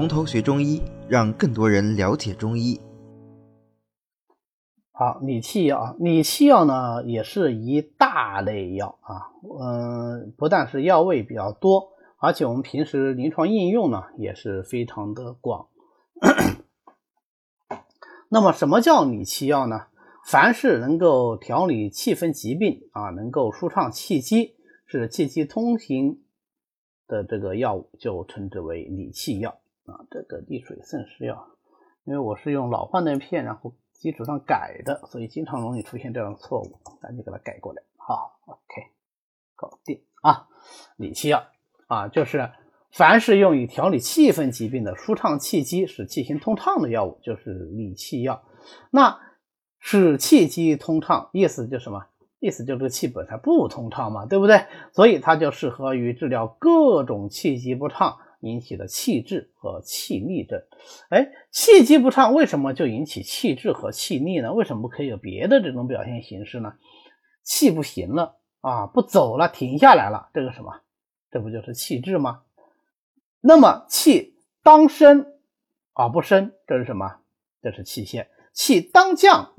从头学中医，让更多人了解中医。好，理气药，理气药呢也是一大类药啊，嗯，不但是药味比较多，而且我们平时临床应用呢也是非常的广。那么，什么叫理气药呢？凡是能够调理气分疾病啊，能够舒畅气机，是气机通行的这个药物，就称之为理气药啊。这个利水渗湿药，因为我是用老换灯片，然后。基础上改的，所以经常容易出现这样的错误，咱就给它改过来。好，OK，搞定啊。理气药啊，就是凡是用于调理气分疾病的、舒畅气机、使气行通畅的药物，就是理气药。那使气机通畅，意思就什么？意思就是这个气本身不通畅嘛，对不对？所以它就适合于治疗各种气机不畅。引起的气滞和气逆症，哎，气机不畅为什么就引起气滞和气逆呢？为什么可以有别的这种表现形式呢？气不行了啊，不走了，停下来了，这个什么？这不就是气滞吗？那么气当升而不升，这是什么？这是气陷。气当降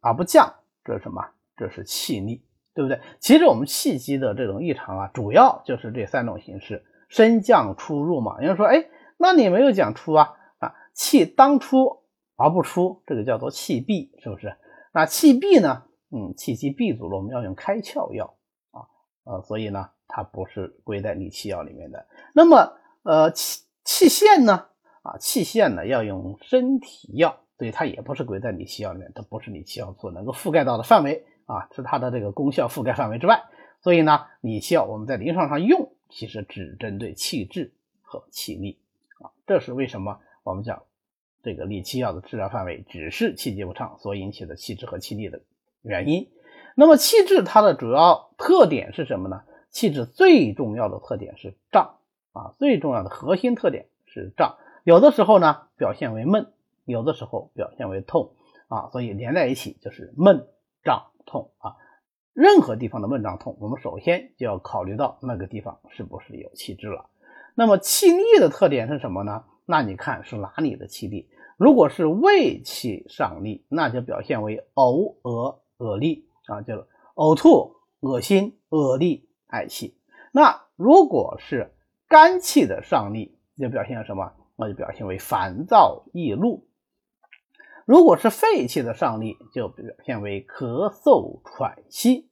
而不降，这是什么？这是气逆，对不对？其实我们气机的这种异常啊，主要就是这三种形式。升降出入嘛，有人说，哎，那你没有讲出啊啊，气当出而不出，这个叫做气闭，是不是？那气闭呢？嗯，气机闭阻了，我们要用开窍药啊，呃，所以呢，它不是归在理气药里面的。那么，呃，气气陷呢？啊，气陷呢要用身体药，所以它也不是归在理气药里面，它不是理气药所能够覆盖到的范围啊，是它的这个功效覆盖范围之外。所以呢，理气药我们在临床上用。其实只针对气滞和气逆啊，这是为什么我们讲这个理气药的治疗范围只是气机不畅所引起的气滞和气逆的原因。那么气滞它的主要特点是什么呢？气滞最重要的特点是胀啊，最重要的核心特点是胀。有的时候呢表现为闷，有的时候表现为痛啊，所以连在一起就是闷胀痛啊。任何地方的闷胀痛，我们首先就要考虑到那个地方是不是有气滞了。那么气逆的特点是什么呢？那你看是哪里的气逆？如果是胃气上逆，那就表现为呕、恶、恶痢啊，就是呕吐、恶心、恶痢、嗳气。那如果是肝气的上逆，就表现什么？那就表现为烦躁易怒。如果是肺气的上逆，就表现为咳嗽喘息。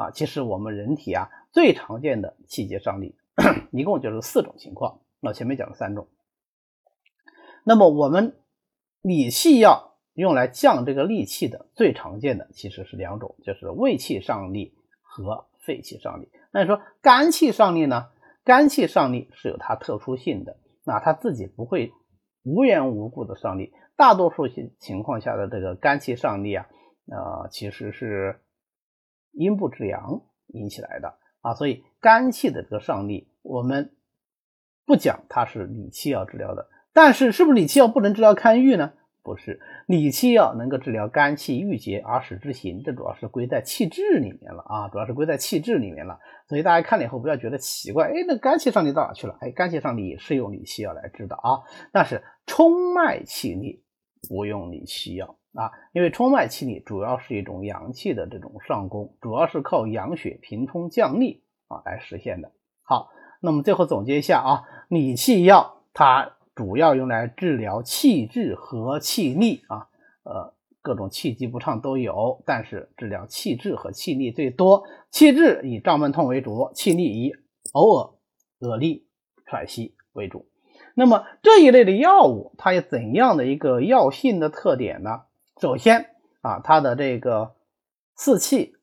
啊，其实我们人体啊最常见的气节上逆，一共就是四种情况。那前面讲了三种，那么我们理气药用来降这个戾气的最常见的其实是两种，就是胃气上逆和肺气上逆。那你说肝气上逆呢？肝气上逆是有它特殊性的，那它自己不会无缘无故的上逆，大多数情情况下的这个肝气上逆啊，呃，其实是。阴不制阳引起来的啊，所以肝气的这个上逆，我们不讲它是理气药治疗的，但是是不是理气药不能治疗肝郁呢？不是，理气药能够治疗肝气郁结而使之行，这主要是归在气滞里面了啊，主要是归在气滞里面了。所以大家看了以后不要觉得奇怪，哎，那肝气上逆到哪去了？哎，肝气上逆是用理气药来治的啊，但是冲脉气逆不用理气药。啊，因为冲脉气逆主要是一种阳气的这种上攻，主要是靠养血平冲降逆啊来实现的。好，那么最后总结一下啊，理气药它主要用来治疗气滞和气逆啊，呃，各种气机不畅都有，但是治疗气滞和气逆最多。气滞以胀闷痛为主，气逆以呕恶、恶痢、喘息为主。那么这一类的药物，它有怎样的一个药性的特点呢？首先啊，它的这个四气、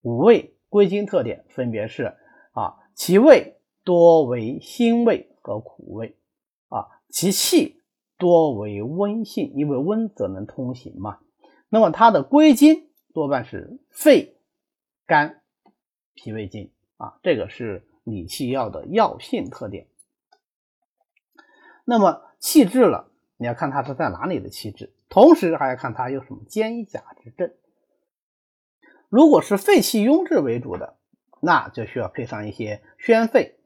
五味、归经特点分别是啊，其味多为辛味和苦味啊，其气多为温性，因为温则能通行嘛。那么它的归经多半是肺、肝、脾胃经啊，这个是理气药的药性特点。那么气滞了，你要看它是在哪里的气滞。同时还要看它有什么兼甲之症。如果是肺气壅滞为主的，那就需要配上一些宣肺、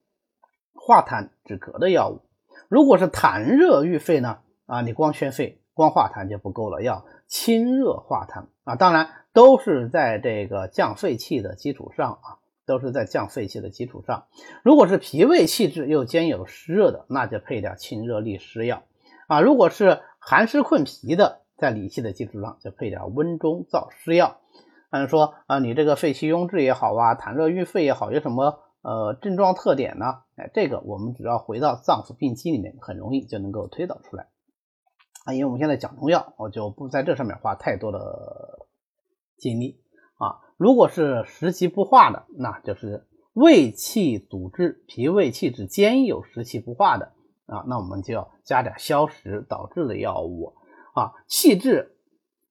化痰止咳的药物。如果是痰热郁肺呢，啊，你光宣肺、光化痰就不够了，要清热化痰啊。当然都是在这个降肺气的基础上啊，都是在降肺气的基础上。如果是脾胃气滞又兼有湿热的，那就配点清热利湿药啊。如果是寒湿困脾的，在理气的基础上就配点温中燥湿药。按说啊，你这个肺气壅滞也好啊，痰热郁肺也好，有什么呃症状特点呢？哎，这个我们只要回到脏腑病机里面，很容易就能够推导出来啊。因为我们现在讲中药，我就不在这上面花太多的精力啊。如果是食积不化的，那就是胃气阻滞，脾胃气滞兼有食气不化的啊，那我们就要加点消食导滞的药物啊。气滞。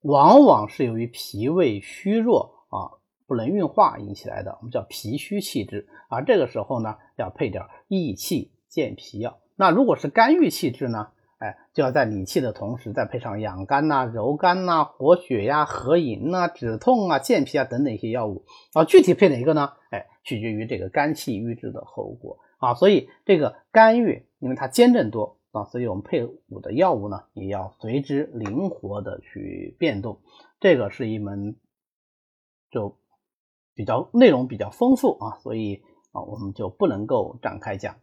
往往是由于脾胃虚弱啊，不能运化引起来的，我们叫脾虚气滞。而这个时候呢，要配点益气健脾药。那如果是肝郁气滞呢，哎，就要在理气的同时，再配上养肝呐、柔肝呐、活血呀、和饮呐、止痛啊、健脾啊等等一些药物。啊，具体配哪一个呢？哎，取决于这个肝气郁滞的后果啊。所以这个肝郁，因为它兼症多。啊，所以我们配伍的药物呢，也要随之灵活的去变动。这个是一门就比较内容比较丰富啊，所以啊，我们就不能够展开讲。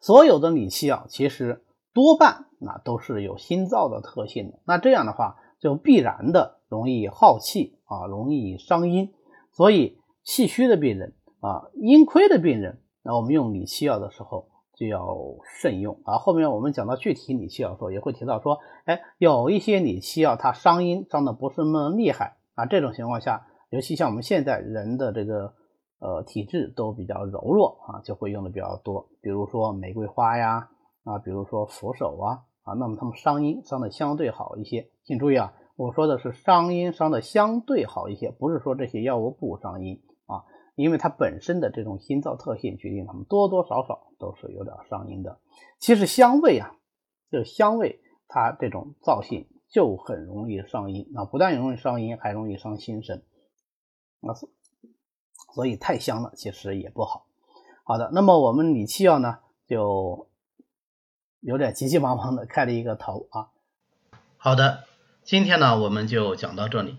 所有的理气药其实多半那都是有心燥的特性的，那这样的话就必然的容易耗气啊，容易伤阴。所以气虚的病人啊，阴亏的病人，那我们用理气药的时候。就要慎用啊！后面我们讲到具体理气药的时候，也会提到说，哎，有一些理气药它伤阴伤的不是那么厉害啊。这种情况下，尤其像我们现在人的这个呃体质都比较柔弱啊，就会用的比较多。比如说玫瑰花呀啊，比如说佛手啊啊，那么它们伤阴伤的相对好一些。请注意啊，我说的是伤阴伤的相对好一些，不是说这些药物不伤阴啊。因为它本身的这种心燥特性，决定它们多多少少都是有点伤阴的。其实香味啊，就香味，它这种燥性就很容易伤阴。那不但容易伤阴，还容易伤心神。那所以太香了，其实也不好。好的，那么我们理气药呢，就有点急急忙忙的开了一个头啊。好的，今天呢，我们就讲到这里。